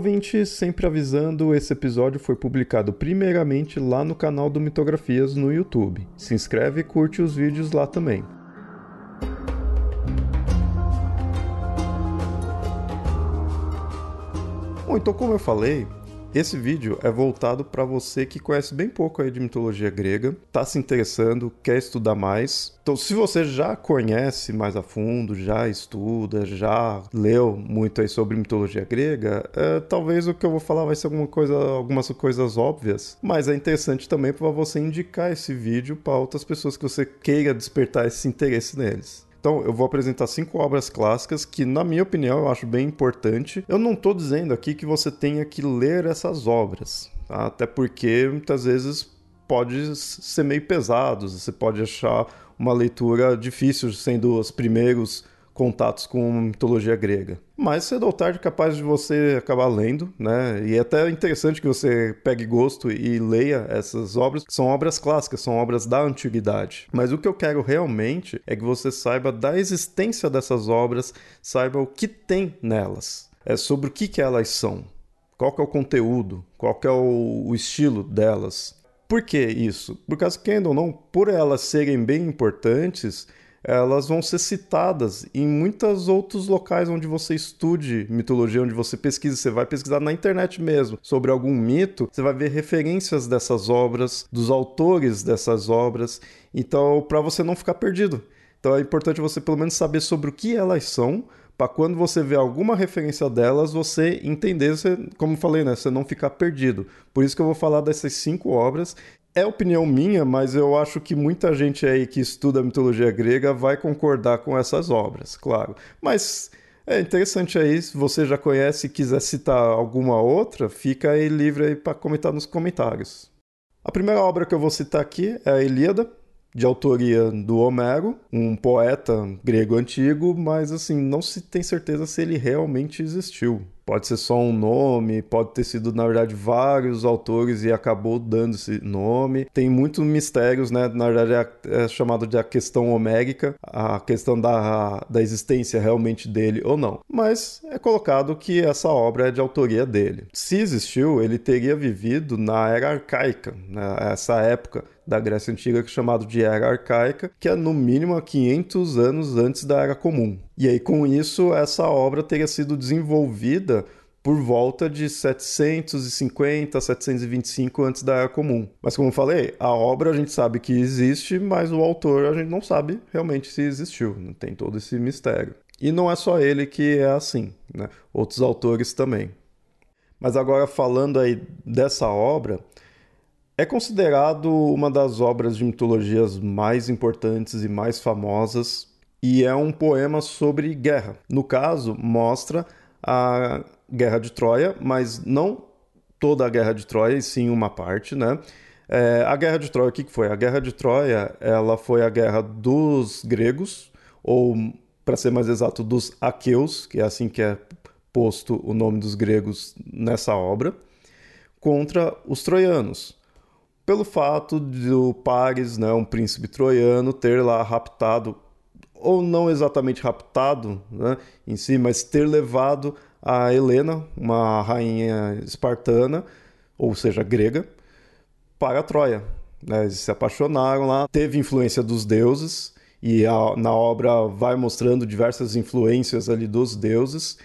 ouvinte! Sempre avisando, esse episódio foi publicado primeiramente lá no canal do Mitografias no YouTube. Se inscreve e curte os vídeos lá também. Bom, então como eu falei, esse vídeo é voltado para você que conhece bem pouco aí de mitologia grega, está se interessando, quer estudar mais. Então, se você já conhece mais a fundo, já estuda, já leu muito aí sobre mitologia grega, é, talvez o que eu vou falar vai ser alguma coisa, algumas coisas óbvias, mas é interessante também para você indicar esse vídeo para outras pessoas que você queira despertar esse interesse neles. Então, eu vou apresentar cinco obras clássicas que, na minha opinião, eu acho bem importante. Eu não estou dizendo aqui que você tenha que ler essas obras, tá? até porque muitas vezes pode ser meio pesado, você pode achar uma leitura difícil, sendo os primeiros contatos com mitologia grega. Mas cedo ou tarde é capaz de você acabar lendo, né? E é até interessante que você pegue gosto e leia essas obras, que são obras clássicas, são obras da antiguidade. Mas o que eu quero realmente é que você saiba da existência dessas obras, saiba o que tem nelas, é sobre o que, que elas são, qual que é o conteúdo, qual que é o, o estilo delas. Por que isso? Por causa que, ainda ou não, por elas serem bem importantes, elas vão ser citadas em muitos outros locais onde você estude mitologia, onde você pesquisa. Você vai pesquisar na internet mesmo sobre algum mito, você vai ver referências dessas obras, dos autores dessas obras. Então, para você não ficar perdido. Então, é importante você pelo menos saber sobre o que elas são, para quando você ver alguma referência delas, você entender, você, como falei, né, você não ficar perdido. Por isso que eu vou falar dessas cinco obras é opinião minha, mas eu acho que muita gente aí que estuda mitologia grega vai concordar com essas obras, claro. Mas é interessante aí, se você já conhece e quiser citar alguma outra, fica aí livre aí para comentar nos comentários. A primeira obra que eu vou citar aqui é a Ilíada, de autoria do Homero, um poeta grego antigo, mas assim, não se tem certeza se ele realmente existiu. Pode ser só um nome, pode ter sido, na verdade, vários autores e acabou dando esse nome. Tem muitos mistérios, né? Na verdade, é, é chamado de a questão homérica, a questão da, da existência realmente dele ou não. Mas é colocado que essa obra é de autoria dele. Se existiu, ele teria vivido na era arcaica, né? essa época da Grécia Antiga, que é chamado de Era Arcaica, que é no mínimo 500 anos antes da Era Comum. E aí, com isso, essa obra teria sido desenvolvida por volta de 750, 725 antes da Era Comum. Mas como eu falei, a obra a gente sabe que existe, mas o autor a gente não sabe realmente se existiu. Não tem todo esse mistério. E não é só ele que é assim, né? Outros autores também. Mas agora falando aí dessa obra, é considerado uma das obras de mitologias mais importantes e mais famosas e é um poema sobre guerra. No caso, mostra a Guerra de Troia, mas não toda a Guerra de Troia, e sim uma parte, né? É, a Guerra de Troia, o que foi? A Guerra de Troia, ela foi a guerra dos gregos, ou para ser mais exato, dos aqueus, que é assim que é posto o nome dos gregos nessa obra, contra os troianos pelo fato de o Paris, né, um príncipe troiano, ter lá raptado, ou não exatamente raptado né, em si, mas ter levado a Helena, uma rainha espartana, ou seja, grega, para Troia. Né, eles se apaixonaram lá, teve influência dos deuses, e a, na obra vai mostrando diversas influências ali dos deuses,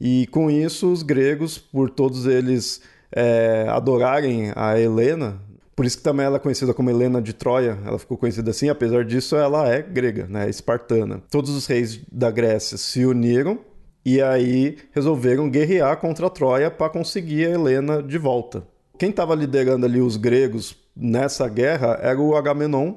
e com isso os gregos, por todos eles é, adorarem a Helena, por isso que também ela é conhecida como Helena de Troia, ela ficou conhecida assim, apesar disso ela é grega, né, espartana. Todos os reis da Grécia se uniram e aí resolveram guerrear contra Troia para conseguir a Helena de volta. Quem estava liderando ali os gregos nessa guerra era o Agamenon,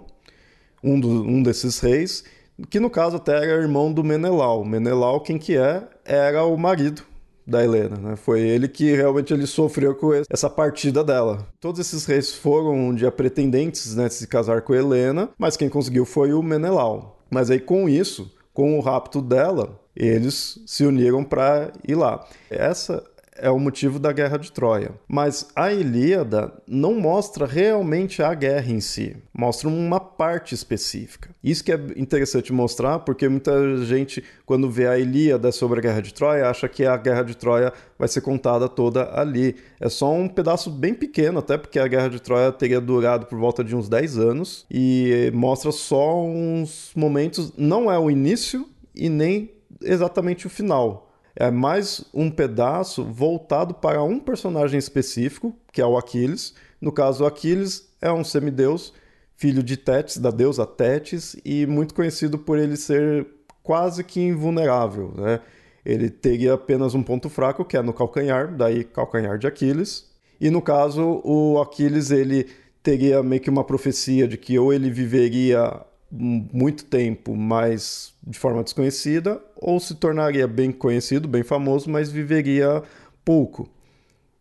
um, do, um desses reis, que no caso até era irmão do Menelau. Menelau, quem que é? Era o marido da Helena, né? Foi ele que realmente ele sofreu com essa partida dela. Todos esses reis foram um dia pretendentes, né, de se casar com Helena, mas quem conseguiu foi o Menelau. Mas aí com isso, com o rapto dela, eles se uniram para ir lá. Essa é o motivo da guerra de Troia. Mas a Ilíada não mostra realmente a guerra em si, mostra uma parte específica. Isso que é interessante mostrar, porque muita gente, quando vê a Ilíada sobre a guerra de Troia, acha que a guerra de Troia vai ser contada toda ali. É só um pedaço bem pequeno, até porque a guerra de Troia teria durado por volta de uns 10 anos, e mostra só uns momentos, não é o início e nem exatamente o final é mais um pedaço voltado para um personagem específico, que é o Aquiles. No caso, Aquiles é um semideus, filho de Tétis, da deusa Tétis, e muito conhecido por ele ser quase que invulnerável. Né? Ele teria apenas um ponto fraco, que é no calcanhar, daí calcanhar de Aquiles. E no caso, o Aquiles ele teria meio que uma profecia de que ou ele viveria muito tempo, mas de forma desconhecida, ou se tornaria bem conhecido, bem famoso, mas viveria pouco.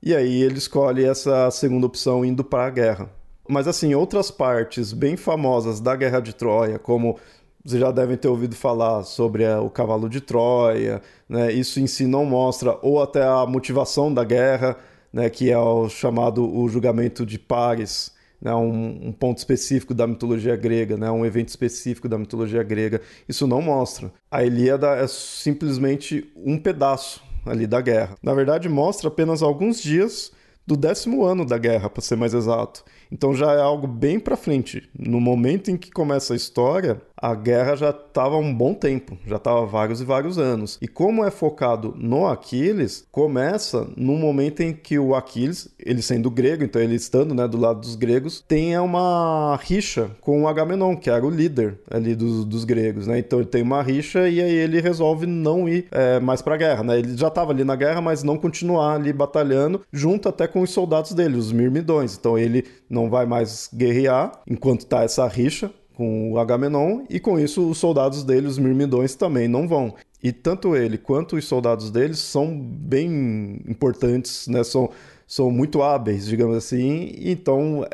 E aí ele escolhe essa segunda opção indo para a guerra. Mas assim, outras partes bem famosas da Guerra de Troia, como vocês já devem ter ouvido falar sobre o cavalo de Troia, né? isso em si não mostra, ou até a motivação da guerra, né? que é o chamado o julgamento de Pares, né, um, um, ponto específico da mitologia grega, né, um evento específico da mitologia grega. Isso não mostra. A Ilíada é simplesmente um pedaço ali da guerra. Na verdade, mostra apenas alguns dias do décimo ano da guerra, para ser mais exato. Então já é algo bem para frente. No momento em que começa a história, a guerra já estava um bom tempo, já estava vários e vários anos. E como é focado no Aquiles, começa no momento em que o Aquiles, ele sendo grego, então ele estando né, do lado dos gregos, tem uma rixa com o Agamenon, que era o líder ali dos, dos gregos. Né? Então ele tem uma rixa e aí ele resolve não ir é, mais para a guerra. Né? Ele já estava ali na guerra, mas não continuar ali batalhando, junto até com os soldados dele, os Mirmidões. Então ele não vai mais guerrear enquanto tá essa rixa com o Agamenon, e com isso os soldados dele, os Mirmidões, também não vão. E tanto ele quanto os soldados deles são bem importantes, né? são, são muito hábeis, digamos assim, então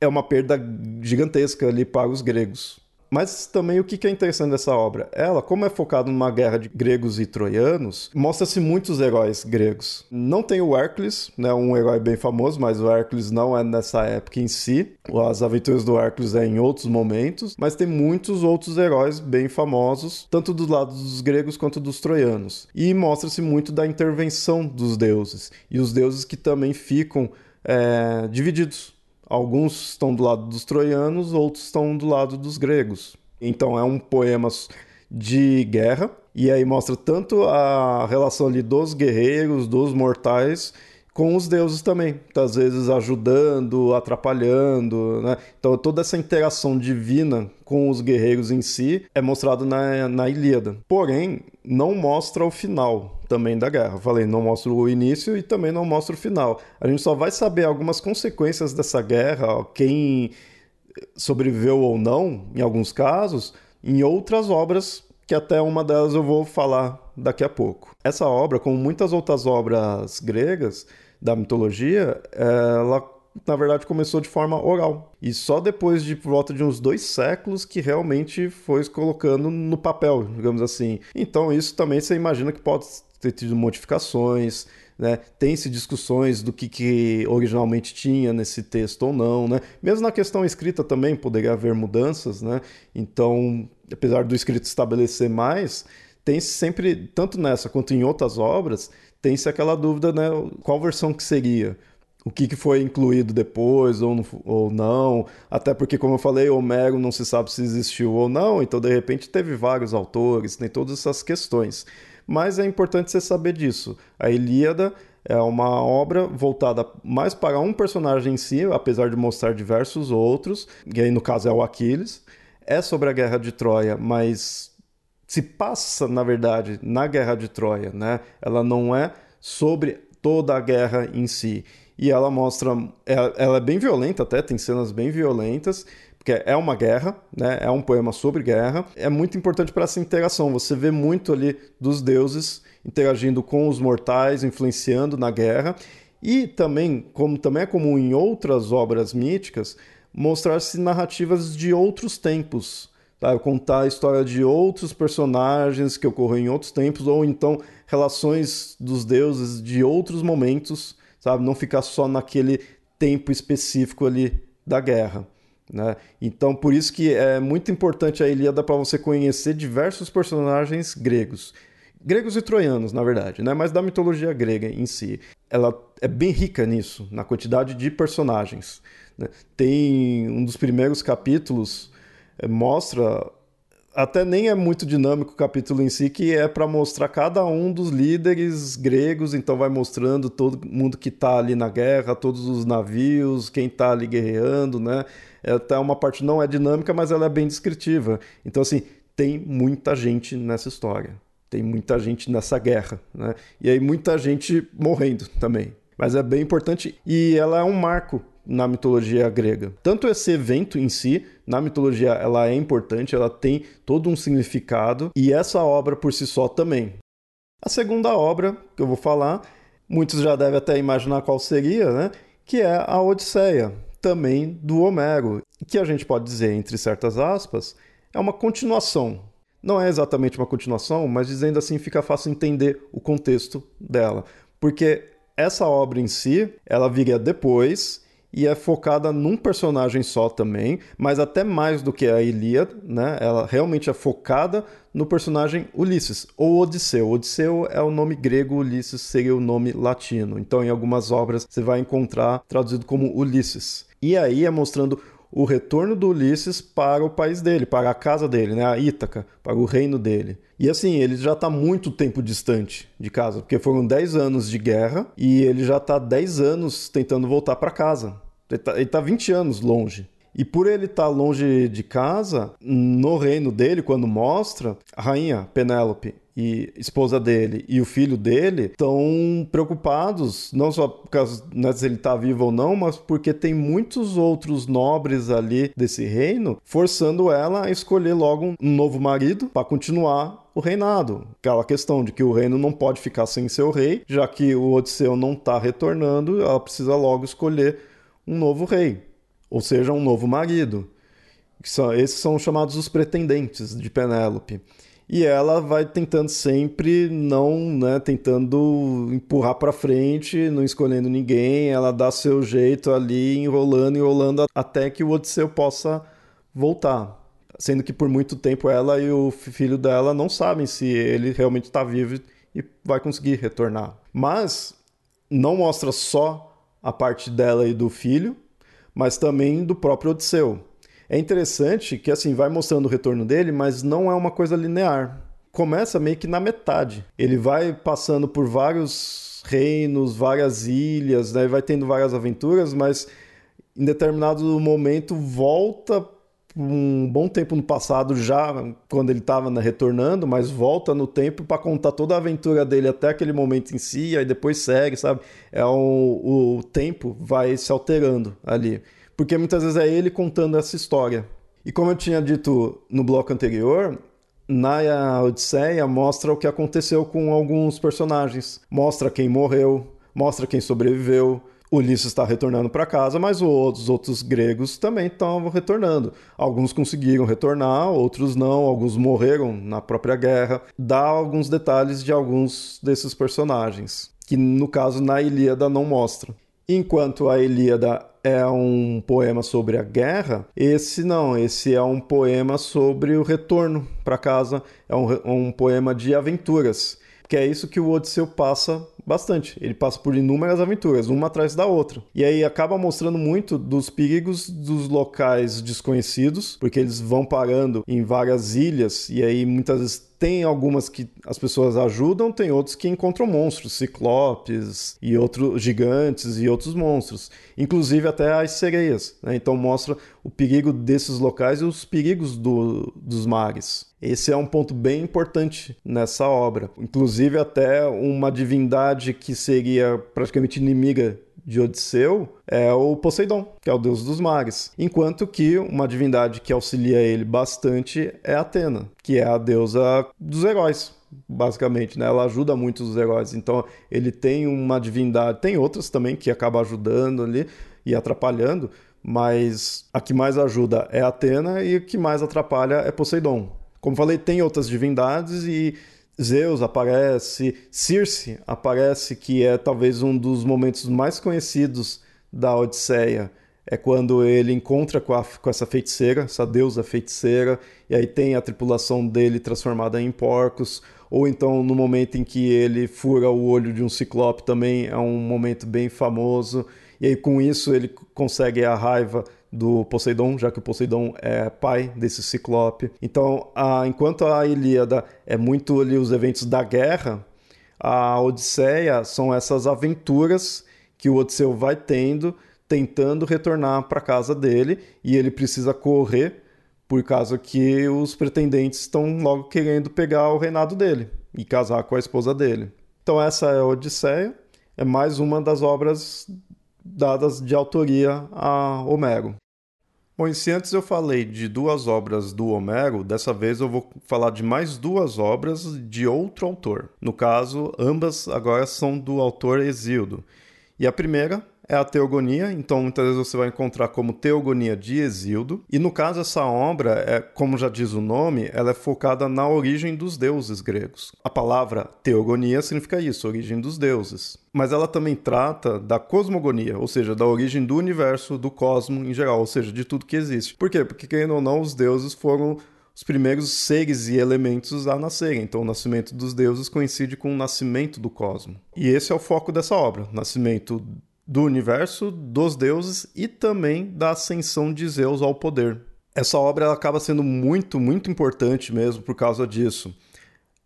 é uma perda gigantesca ali para os gregos. Mas também o que é interessante dessa obra? Ela, como é focada numa guerra de gregos e troianos, mostra-se muitos heróis gregos. Não tem o Hércules, né, um herói bem famoso, mas o Hércules não é nessa época em si. As aventuras do Hércules é em outros momentos, mas tem muitos outros heróis bem famosos, tanto do lado dos gregos quanto dos troianos. E mostra-se muito da intervenção dos deuses, e os deuses que também ficam é, divididos Alguns estão do lado dos troianos, outros estão do lado dos gregos. Então é um poema de guerra e aí mostra tanto a relação ali dos guerreiros, dos mortais, com os deuses também, às vezes ajudando, atrapalhando, né? Então toda essa interação divina com os guerreiros em si é mostrado na, na Ilíada. Porém, não mostra o final também da guerra. falei, não mostra o início e também não mostra o final. A gente só vai saber algumas consequências dessa guerra, quem sobreviveu ou não, em alguns casos, em outras obras que até uma delas eu vou falar daqui a pouco. Essa obra, como muitas outras obras gregas, da mitologia, ela na verdade começou de forma oral. E só depois de por volta de uns dois séculos que realmente foi colocando no papel, digamos assim. Então isso também você imagina que pode ter tido modificações, né? Tem-se discussões do que, que originalmente tinha nesse texto ou não, né? Mesmo na questão escrita também poderia haver mudanças, né? Então, apesar do escrito estabelecer mais, tem sempre, tanto nessa quanto em outras obras, tem-se aquela dúvida, né? Qual versão que seria? O que, que foi incluído depois ou não, ou não? Até porque, como eu falei, Homero não se sabe se existiu ou não, então de repente teve vários autores, tem todas essas questões. Mas é importante você saber disso. A Ilíada é uma obra voltada mais para um personagem em si, apesar de mostrar diversos outros, e aí no caso é o Aquiles. É sobre a guerra de Troia, mas se passa, na verdade, na Guerra de Troia, né? Ela não é sobre toda a guerra em si. E ela mostra. Ela, ela é bem violenta, até, tem cenas bem violentas, porque é uma guerra, né? É um poema sobre guerra. É muito importante para essa interação. Você vê muito ali dos deuses interagindo com os mortais, influenciando na guerra. E também, como também é comum em outras obras míticas, mostrar-se narrativas de outros tempos. Tá? Contar a história de outros personagens que ocorreram em outros tempos, ou então relações dos deuses de outros momentos, sabe? Não ficar só naquele tempo específico ali da guerra. Né? Então, por isso que é muito importante a Ilíada para você conhecer diversos personagens gregos. Gregos e troianos, na verdade, né? mas da mitologia grega em si. Ela é bem rica nisso, na quantidade de personagens. Né? Tem um dos primeiros capítulos, é, mostra até nem é muito dinâmico o capítulo em si, que é para mostrar cada um dos líderes gregos, então vai mostrando todo mundo que está ali na guerra, todos os navios, quem está ali guerreando, né? É até uma parte não é dinâmica, mas ela é bem descritiva. Então, assim, tem muita gente nessa história. Tem muita gente nessa guerra, né? E aí muita gente morrendo também. Mas é bem importante e ela é um marco na mitologia grega. Tanto esse evento em si, na mitologia, ela é importante, ela tem todo um significado, e essa obra por si só também. A segunda obra que eu vou falar, muitos já devem até imaginar qual seria, né? Que é a Odisseia, também do Homero, que a gente pode dizer, entre certas aspas, é uma continuação. Não é exatamente uma continuação, mas dizendo assim fica fácil entender o contexto dela. Porque essa obra em si, ela viria depois e é focada num personagem só também, mas até mais do que a Ilíada, né? Ela realmente é focada no personagem Ulisses, ou Odisseu. Odisseu é o nome grego, Ulisses seria o nome latino. Então, em algumas obras, você vai encontrar traduzido como Ulisses. E aí é mostrando o retorno do Ulisses para o país dele, para a casa dele, né, a Ítaca, para o reino dele. E assim, ele já está muito tempo distante de casa, porque foram 10 anos de guerra e ele já está 10 anos tentando voltar para casa. Ele tá, ele tá 20 anos longe. E por ele estar tá longe de casa, no reino dele, quando mostra, a rainha Penélope e esposa dele e o filho dele estão preocupados, não só por causa né, se ele está vivo ou não, mas porque tem muitos outros nobres ali desse reino forçando ela a escolher logo um novo marido para continuar o reinado. Aquela questão de que o reino não pode ficar sem seu rei, já que o Odisseu não está retornando, ela precisa logo escolher um novo rei, ou seja, um novo marido. Esses são chamados os pretendentes de Penélope. E ela vai tentando sempre não, né, tentando empurrar para frente, não escolhendo ninguém, ela dá seu jeito ali, enrolando, enrolando até que o Odisseu possa voltar. Sendo que por muito tempo ela e o filho dela não sabem se ele realmente está vivo e vai conseguir retornar. Mas não mostra só a parte dela e do filho, mas também do próprio Odisseu. É interessante que assim vai mostrando o retorno dele, mas não é uma coisa linear. Começa meio que na metade. Ele vai passando por vários reinos, várias ilhas, né? vai tendo várias aventuras, mas em determinado momento volta um bom tempo no passado, já quando ele estava né, retornando, mas volta no tempo para contar toda a aventura dele até aquele momento em si, aí depois segue, sabe? É o, o tempo vai se alterando ali. Porque muitas vezes é ele contando essa história. E como eu tinha dito no bloco anterior, na Odisseia mostra o que aconteceu com alguns personagens. Mostra quem morreu, mostra quem sobreviveu, Ulisses está retornando para casa, mas os outros gregos também estão retornando. Alguns conseguiram retornar, outros não, alguns morreram na própria guerra. Dá alguns detalhes de alguns desses personagens, que no caso na Ilíada não mostra. Enquanto a Ilíada é um poema sobre a guerra, esse não, esse é um poema sobre o retorno para casa, é um, um poema de aventuras, que é isso que o Odisseu passa bastante. Ele passa por inúmeras aventuras, uma atrás da outra. E aí acaba mostrando muito dos perigos dos locais desconhecidos, porque eles vão parando em várias ilhas e aí muitas vezes tem algumas que as pessoas ajudam, tem outros que encontram monstros, ciclopes e outros gigantes e outros monstros, inclusive até as sereias. Né? Então mostra o perigo desses locais e os perigos do, dos mares. Esse é um ponto bem importante nessa obra. Inclusive até uma divindade que seria praticamente inimiga de Odisseu é o Poseidon, que é o deus dos mares, enquanto que uma divindade que auxilia ele bastante é Atena, que é a deusa dos heróis, basicamente, né? Ela ajuda muito os heróis. Então, ele tem uma divindade, tem outras também que acaba ajudando ali e atrapalhando, mas a que mais ajuda é Atena e a que mais atrapalha é Poseidon. Como falei, tem outras divindades e Zeus aparece, Circe aparece, que é talvez um dos momentos mais conhecidos da Odisseia. É quando ele encontra com, a, com essa feiticeira, essa deusa feiticeira, e aí tem a tripulação dele transformada em porcos. Ou então no momento em que ele fura o olho de um ciclope também é um momento bem famoso. E aí com isso ele consegue a raiva do Poseidon, já que o Poseidon é pai desse ciclope. Então, a, enquanto a Ilíada é muito ali os eventos da guerra, a Odisseia são essas aventuras que o Odisseu vai tendo, tentando retornar para casa dele, e ele precisa correr por causa que os pretendentes estão logo querendo pegar o reinado dele e casar com a esposa dele. Então essa é a Odisseia, é mais uma das obras dadas de autoria a Homero. Bom, e se antes eu falei de duas obras do Homero, dessa vez eu vou falar de mais duas obras de outro autor. No caso, ambas agora são do autor Exildo. E a primeira é a Teogonia, então muitas vezes você vai encontrar como Teogonia de Exildo. E no caso, essa obra, é, como já diz o nome, ela é focada na origem dos deuses gregos. A palavra Teogonia significa isso, origem dos deuses. Mas ela também trata da cosmogonia, ou seja, da origem do universo, do cosmo em geral, ou seja, de tudo que existe. Por quê? Porque, querendo ou não, os deuses foram os primeiros seres e elementos a nascerem. Então, o nascimento dos deuses coincide com o nascimento do cosmo. E esse é o foco dessa obra: nascimento do universo, dos deuses e também da ascensão de Zeus ao poder. Essa obra acaba sendo muito, muito importante mesmo por causa disso.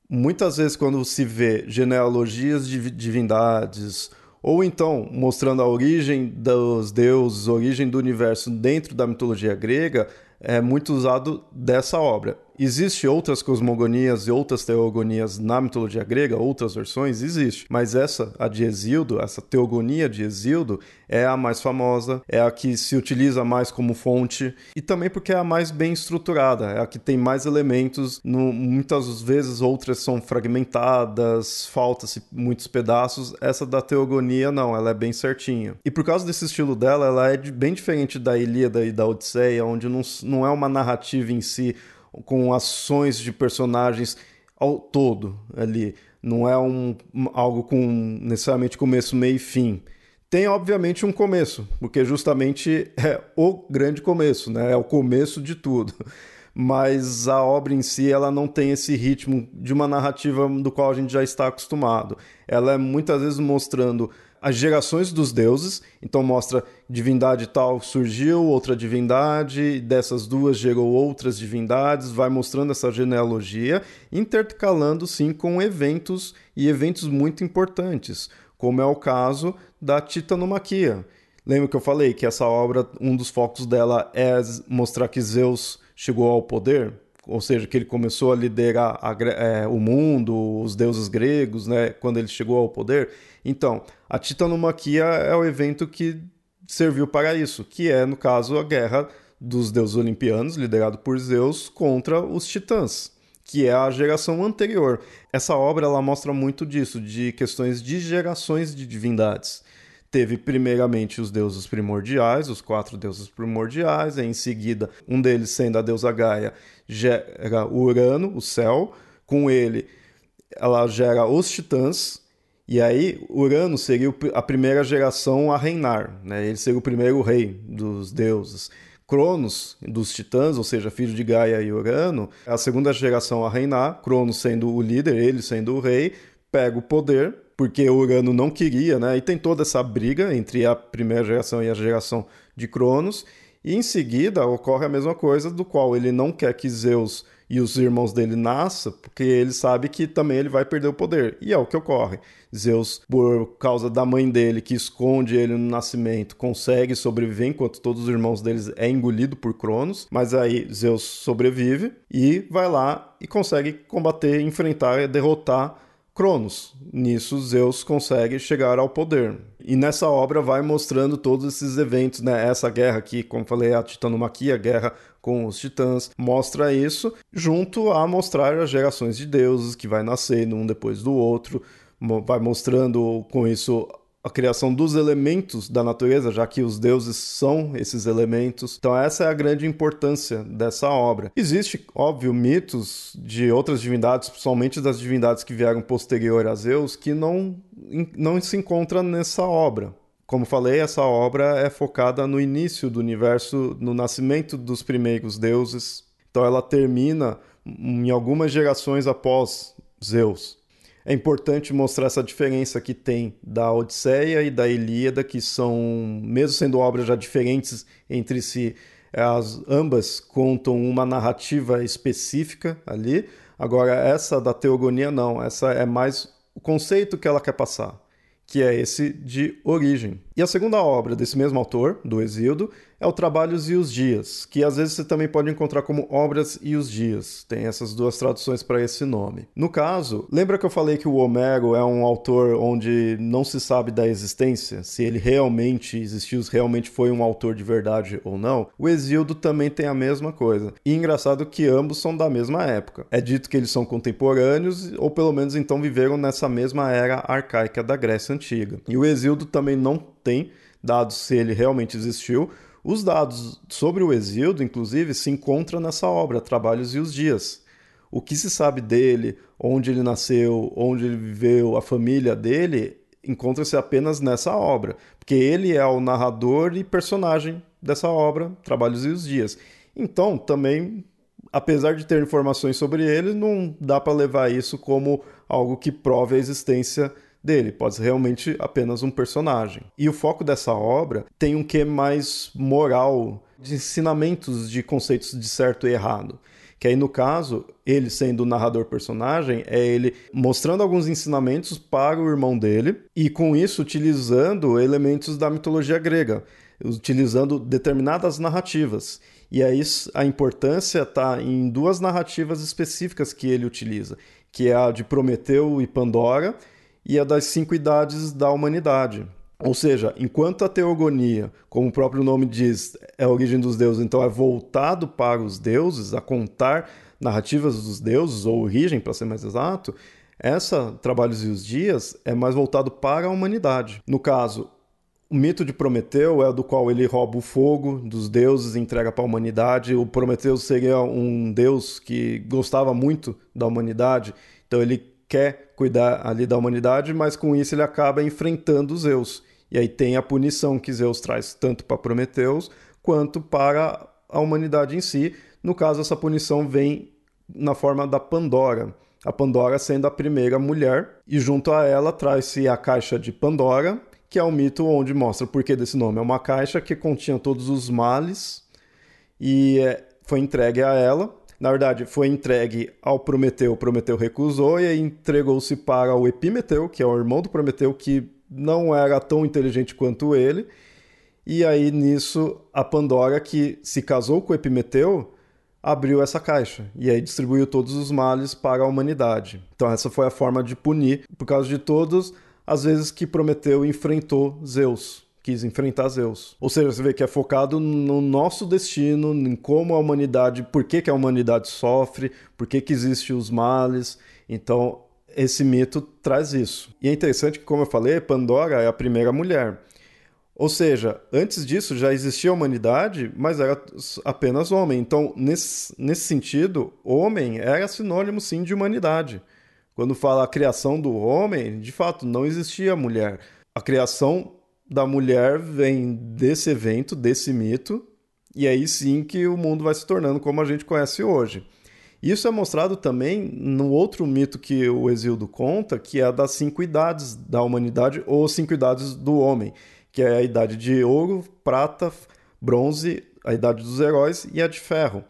Muitas vezes, quando se vê genealogias de divindades, ou então mostrando a origem dos deuses, origem do universo dentro da mitologia grega, é muito usado dessa obra. Existem outras cosmogonias e outras teogonias na mitologia grega, outras versões? Existe. Mas essa, a de Exildo, essa teogonia de Exildo, é a mais famosa, é a que se utiliza mais como fonte e também porque é a mais bem estruturada, é a que tem mais elementos. No, muitas vezes outras são fragmentadas, falta-se muitos pedaços. Essa da teogonia, não, ela é bem certinha. E por causa desse estilo dela, ela é bem diferente da Ilíada e da Odisseia, onde não, não é uma narrativa em si com ações de personagens ao todo ali. Não é um, algo com necessariamente começo, meio e fim. Tem, obviamente, um começo, porque justamente é o grande começo, né? é o começo de tudo. Mas a obra em si ela não tem esse ritmo de uma narrativa do qual a gente já está acostumado. Ela é muitas vezes mostrando as gerações dos deuses, então mostra divindade tal surgiu, outra divindade, dessas duas gerou outras divindades, vai mostrando essa genealogia, intercalando sim com eventos e eventos muito importantes, como é o caso da Titanomaquia. Lembra que eu falei que essa obra, um dos focos dela é mostrar que Zeus chegou ao poder? ou seja, que ele começou a liderar a, é, o mundo, os deuses gregos, né, quando ele chegou ao poder. Então, a Titanomaquia é o evento que serviu para isso, que é, no caso, a guerra dos deuses olimpianos, liderado por Zeus, contra os titãs, que é a geração anterior. Essa obra ela mostra muito disso, de questões de gerações de divindades teve primeiramente os deuses primordiais, os quatro deuses primordiais, em seguida, um deles sendo a deusa Gaia, gera Urano, o céu, com ele ela gera os titãs, e aí Urano seria a primeira geração a reinar, né? ele seria o primeiro rei dos deuses. Cronos, dos titãs, ou seja, filho de Gaia e Urano, é a segunda geração a reinar, Cronos sendo o líder, ele sendo o rei, pega o poder porque Urano não queria, né? E tem toda essa briga entre a primeira geração e a geração de Cronos. E em seguida ocorre a mesma coisa, do qual ele não quer que Zeus e os irmãos dele nasçam, porque ele sabe que também ele vai perder o poder. E é o que ocorre. Zeus, por causa da mãe dele, que esconde ele no nascimento, consegue sobreviver enquanto todos os irmãos deles é engolido por Cronos. Mas aí Zeus sobrevive e vai lá e consegue combater, enfrentar e derrotar Cronos. Nisso, Zeus consegue chegar ao poder. E nessa obra vai mostrando todos esses eventos, né? Essa guerra aqui, como falei, a Titanomaquia, a guerra com os titãs, mostra isso, junto a mostrar as gerações de deuses que vai nascendo um depois do outro, vai mostrando com isso a criação dos elementos da natureza, já que os deuses são esses elementos. Então essa é a grande importância dessa obra. Existe, óbvio, mitos de outras divindades, principalmente das divindades que vieram posterior a Zeus, que não, não se encontra nessa obra. Como falei, essa obra é focada no início do universo, no nascimento dos primeiros deuses. Então ela termina em algumas gerações após Zeus é importante mostrar essa diferença que tem da Odisseia e da Ilíada, que são, mesmo sendo obras já diferentes entre si, as ambas contam uma narrativa específica ali. Agora, essa da Teogonia, não. Essa é mais o conceito que ela quer passar, que é esse de origem. E a segunda obra desse mesmo autor, do Exíodo, é o Trabalhos e os Dias, que às vezes você também pode encontrar como Obras e os Dias. Tem essas duas traduções para esse nome. No caso, lembra que eu falei que o Homero é um autor onde não se sabe da existência, se ele realmente existiu, se realmente foi um autor de verdade ou não? O Exíodo também tem a mesma coisa. E engraçado que ambos são da mesma época. É dito que eles são contemporâneos, ou pelo menos então viveram nessa mesma era arcaica da Grécia Antiga. E o Exíodo também não tem dados se ele realmente existiu, os dados sobre o Exildo, inclusive, se encontram nessa obra, Trabalhos e os Dias. O que se sabe dele, onde ele nasceu, onde ele viveu, a família dele, encontra-se apenas nessa obra, porque ele é o narrador e personagem dessa obra, Trabalhos e os Dias. Então, também, apesar de ter informações sobre ele, não dá para levar isso como algo que prove a existência pode ser realmente apenas um personagem. E o foco dessa obra tem um quê mais moral, de ensinamentos de conceitos de certo e errado. Que aí, no caso, ele sendo o narrador personagem, é ele mostrando alguns ensinamentos para o irmão dele e, com isso, utilizando elementos da mitologia grega, utilizando determinadas narrativas. E aí a importância está em duas narrativas específicas que ele utiliza, que é a de Prometeu e Pandora e a das cinco idades da humanidade. Ou seja, enquanto a teogonia, como o próprio nome diz, é a origem dos deuses, então é voltado para os deuses, a contar narrativas dos deuses, ou origem, para ser mais exato, essa, Trabalhos e os Dias, é mais voltado para a humanidade. No caso, o mito de Prometeu é do qual ele rouba o fogo dos deuses e entrega para a humanidade. O Prometeu seria um deus que gostava muito da humanidade, então ele quer cuidar ali da humanidade, mas com isso ele acaba enfrentando Zeus. E aí tem a punição que Zeus traz tanto para Prometeus quanto para a humanidade em si. No caso, essa punição vem na forma da Pandora. A Pandora sendo a primeira mulher, e junto a ela traz-se a caixa de Pandora, que é um mito onde mostra o porquê desse nome. É uma caixa que continha todos os males e é, foi entregue a ela na verdade, foi entregue ao Prometeu, Prometeu recusou e entregou-se para o Epimeteu, que é o irmão do Prometeu, que não era tão inteligente quanto ele. E aí nisso a Pandora, que se casou com o Epimeteu, abriu essa caixa e aí distribuiu todos os males para a humanidade. Então essa foi a forma de punir por causa de todas as vezes que Prometeu enfrentou Zeus quis enfrentar Zeus. Ou seja, você vê que é focado no nosso destino, em como a humanidade, por que, que a humanidade sofre, por que, que existem os males. Então, esse mito traz isso. E é interessante que, como eu falei, Pandora é a primeira mulher. Ou seja, antes disso já existia a humanidade, mas era apenas homem. Então, nesse, nesse sentido, homem era sinônimo sim de humanidade. Quando fala a criação do homem, de fato, não existia mulher. A criação da mulher vem desse evento, desse mito, e aí sim que o mundo vai se tornando como a gente conhece hoje. Isso é mostrado também no outro mito que o Exildo conta, que é a das cinco idades da humanidade ou cinco idades do homem, que é a idade de ouro, prata, bronze, a idade dos heróis e a de ferro.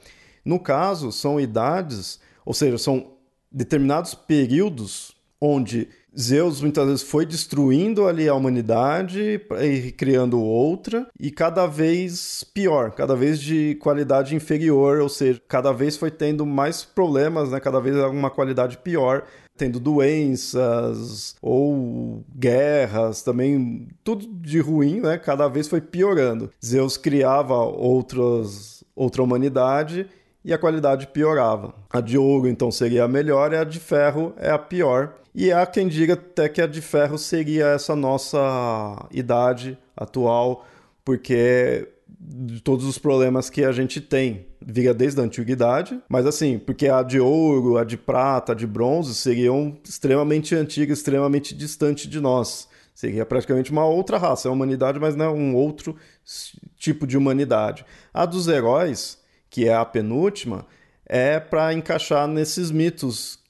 No caso, são idades, ou seja, são determinados períodos onde Zeus muitas vezes foi destruindo ali a humanidade e criando outra, e cada vez pior, cada vez de qualidade inferior, ou seja, cada vez foi tendo mais problemas, né? cada vez uma qualidade pior. tendo doenças ou guerras, também tudo de ruim, né? Cada vez foi piorando. Zeus criava outras, outra humanidade e a qualidade piorava. A de ouro então seria a melhor e a de ferro é a pior. E há quem diga até que a de ferro seria essa nossa idade atual, porque de todos os problemas que a gente tem. Viria desde a antiguidade, mas assim, porque a de ouro, a de prata, a de bronze seriam extremamente antigas, extremamente distantes de nós. Seria praticamente uma outra raça, é a humanidade, mas não é um outro tipo de humanidade. A dos heróis, que é a penúltima, é para encaixar nesses mitos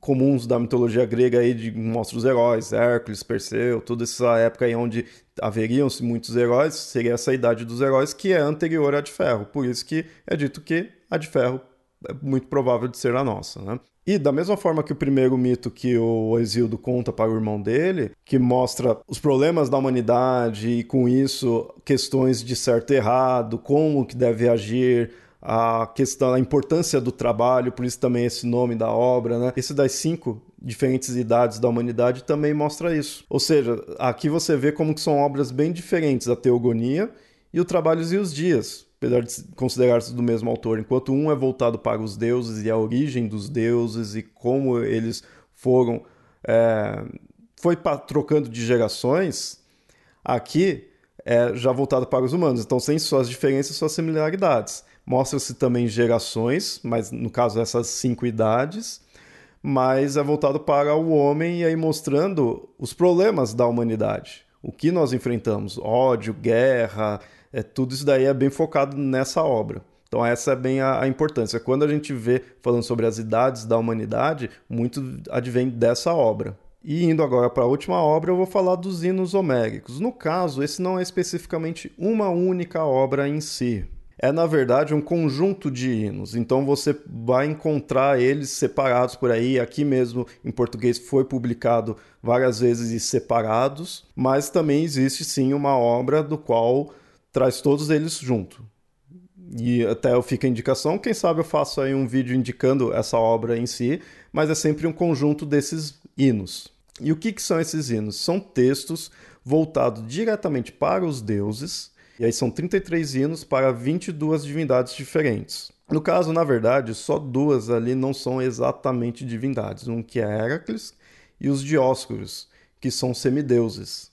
comuns da mitologia grega aí de mostra os heróis, Hércules, Perseu, toda essa época aí onde haveriam-se muitos heróis, seria essa idade dos heróis que é anterior à de ferro. Por isso que é dito que a de ferro é muito provável de ser a nossa, né? E da mesma forma que o primeiro mito que o Exildo conta para o irmão dele, que mostra os problemas da humanidade e com isso questões de certo e errado, como que deve agir, a questão, a importância do trabalho, por isso também esse nome da obra, né? Esse das cinco diferentes idades da humanidade também mostra isso. Ou seja, aqui você vê como que são obras bem diferentes, a Teogonia e o Trabalhos e os Dias, apesar de considerar-se do mesmo autor, enquanto um é voltado para os deuses e a origem dos deuses e como eles foram é, foi trocando de gerações, aqui é já voltado para os humanos. Então, sem suas diferenças, suas similaridades. Mostra-se também gerações, mas no caso essas cinco idades, mas é voltado para o homem e aí mostrando os problemas da humanidade. O que nós enfrentamos, ódio, guerra, é, tudo isso daí é bem focado nessa obra. Então essa é bem a, a, importância. Quando a gente vê falando sobre as idades da humanidade, muito advém dessa obra. E indo agora para a última obra, eu vou falar dos hinos homéricos. No caso, esse não é especificamente uma única obra em si, é na verdade um conjunto de hinos. Então você vai encontrar eles separados por aí. Aqui mesmo em português foi publicado várias vezes e separados, mas também existe sim uma obra do qual traz todos eles junto. E até eu fico a indicação, quem sabe eu faço aí um vídeo indicando essa obra em si, mas é sempre um conjunto desses hinos. E o que, que são esses hinos? São textos voltados diretamente para os deuses, e aí são 33 hinos para 22 divindades diferentes. No caso, na verdade, só duas ali não são exatamente divindades. Um que é Heracles e os Dioscuros, que são semideuses.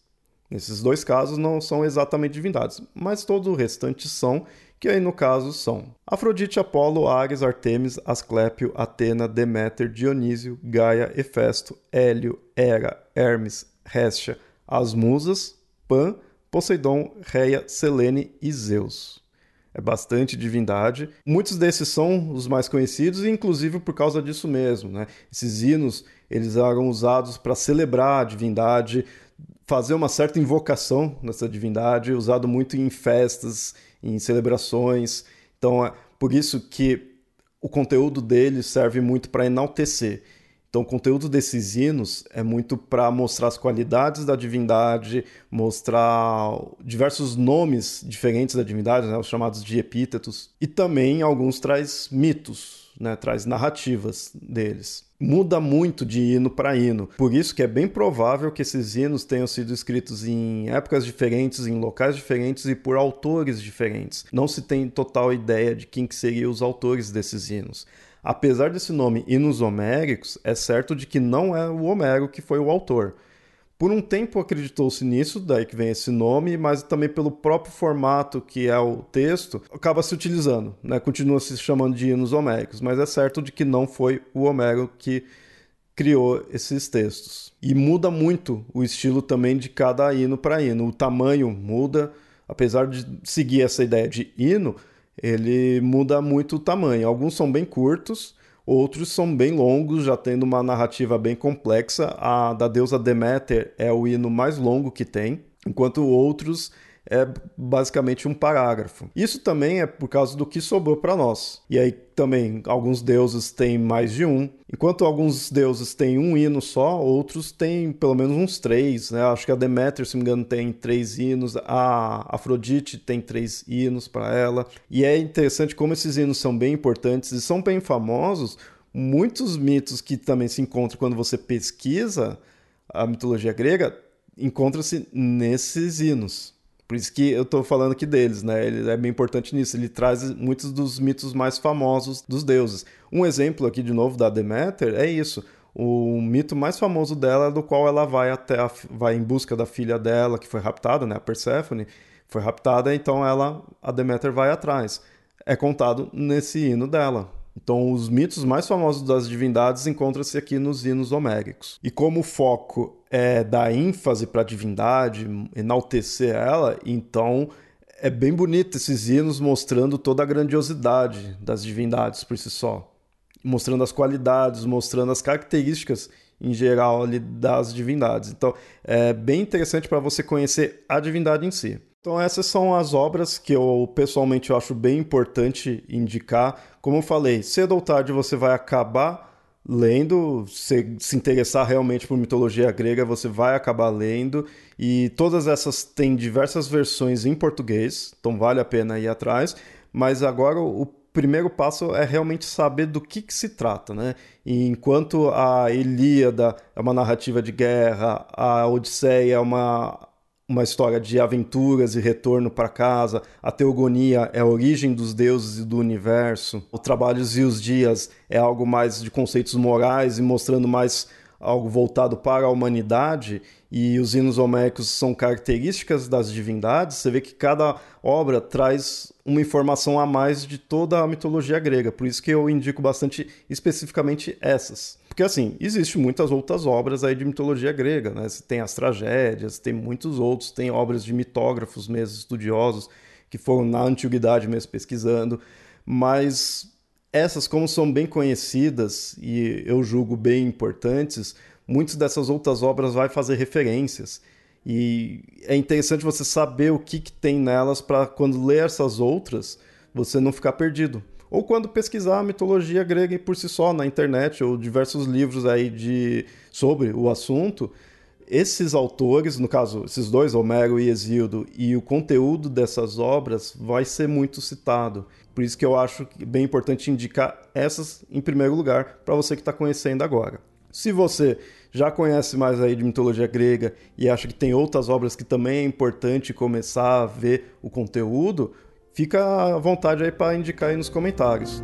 Nesses dois casos não são exatamente divindades, mas todo o restante são, que aí no caso são Afrodite, Apolo, Ares, Artemis, Asclépio, Atena, Deméter, Dionísio, Gaia, Hefesto, Hélio, Hera, Hermes, Réstia, as Musas, Pan, Poseidon, Reia, Selene e Zeus. É bastante divindade. Muitos desses são os mais conhecidos, inclusive por causa disso mesmo. Né? Esses hinos eles eram usados para celebrar a divindade, fazer uma certa invocação nessa divindade, usado muito em festas, em celebrações. Então, é por isso que o conteúdo deles serve muito para enaltecer. Então, o conteúdo desses hinos é muito para mostrar as qualidades da divindade, mostrar diversos nomes diferentes da divindade, né, os chamados de epítetos, e também alguns traz mitos, né, traz narrativas deles. Muda muito de hino para hino, por isso que é bem provável que esses hinos tenham sido escritos em épocas diferentes, em locais diferentes e por autores diferentes. Não se tem total ideia de quem que seriam os autores desses hinos. Apesar desse nome Hinos Homéricos, é certo de que não é o Homero que foi o autor. Por um tempo acreditou-se nisso, daí que vem esse nome, mas também pelo próprio formato que é o texto, acaba se utilizando, né? continua se chamando de hinos homéricos, mas é certo de que não foi o Homero que criou esses textos. E muda muito o estilo também de cada hino para hino, o tamanho muda, apesar de seguir essa ideia de hino, ele muda muito o tamanho. Alguns são bem curtos, outros são bem longos, já tendo uma narrativa bem complexa. A da deusa Deméter é o hino mais longo que tem, enquanto outros é basicamente um parágrafo. Isso também é por causa do que sobrou para nós. E aí também alguns deuses têm mais de um, enquanto alguns deuses têm um hino só, outros têm pelo menos uns três. Né? Acho que a Deméter, se não me engano, tem três hinos, a Afrodite tem três hinos para ela. E é interessante como esses hinos são bem importantes e são bem famosos muitos mitos que também se encontram quando você pesquisa a mitologia grega encontram-se nesses hinos. Por isso que eu estou falando aqui deles, né? Ele é bem importante nisso. Ele traz muitos dos mitos mais famosos dos deuses. Um exemplo aqui, de novo, da Deméter é isso. O mito mais famoso dela é do qual ela vai até a, vai em busca da filha dela que foi raptada, né? A Perséfone foi raptada, então ela, a Deméter vai atrás. É contado nesse hino dela. Então, os mitos mais famosos das divindades encontram-se aqui nos hinos homéricos. E como o foco é dar ênfase para a divindade, enaltecer ela, então é bem bonito esses hinos mostrando toda a grandiosidade das divindades por si só. Mostrando as qualidades, mostrando as características em geral ali das divindades. Então, é bem interessante para você conhecer a divindade em si. Então essas são as obras que eu pessoalmente eu acho bem importante indicar. Como eu falei, cedo ou tarde você vai acabar lendo, se, se interessar realmente por mitologia grega, você vai acabar lendo. E todas essas têm diversas versões em português, então vale a pena ir atrás. Mas agora o primeiro passo é realmente saber do que, que se trata, né? E enquanto a Ilíada é uma narrativa de guerra, a Odisseia é uma uma história de aventuras e retorno para casa. A teogonia é a origem dos deuses e do universo. O Trabalhos e os Dias é algo mais de conceitos morais e mostrando mais algo voltado para a humanidade. E os hinos homéricos são características das divindades. Você vê que cada obra traz uma informação a mais de toda a mitologia grega. Por isso que eu indico bastante especificamente essas. Porque, assim, existem muitas outras obras aí de mitologia grega, né? Tem as tragédias, tem muitos outros, tem obras de mitógrafos mesmo, estudiosos, que foram na antiguidade mesmo pesquisando, mas essas, como são bem conhecidas e eu julgo bem importantes, muitas dessas outras obras vai fazer referências. E é interessante você saber o que, que tem nelas para quando ler essas outras, você não ficar perdido ou quando pesquisar a mitologia grega por si só na internet ou diversos livros aí de sobre o assunto, esses autores, no caso, esses dois, Homero e Hesíodo, e o conteúdo dessas obras vai ser muito citado. Por isso que eu acho bem importante indicar essas em primeiro lugar para você que está conhecendo agora. Se você já conhece mais aí de mitologia grega e acha que tem outras obras que também é importante começar a ver o conteúdo, fica à vontade aí para indicar aí nos comentários.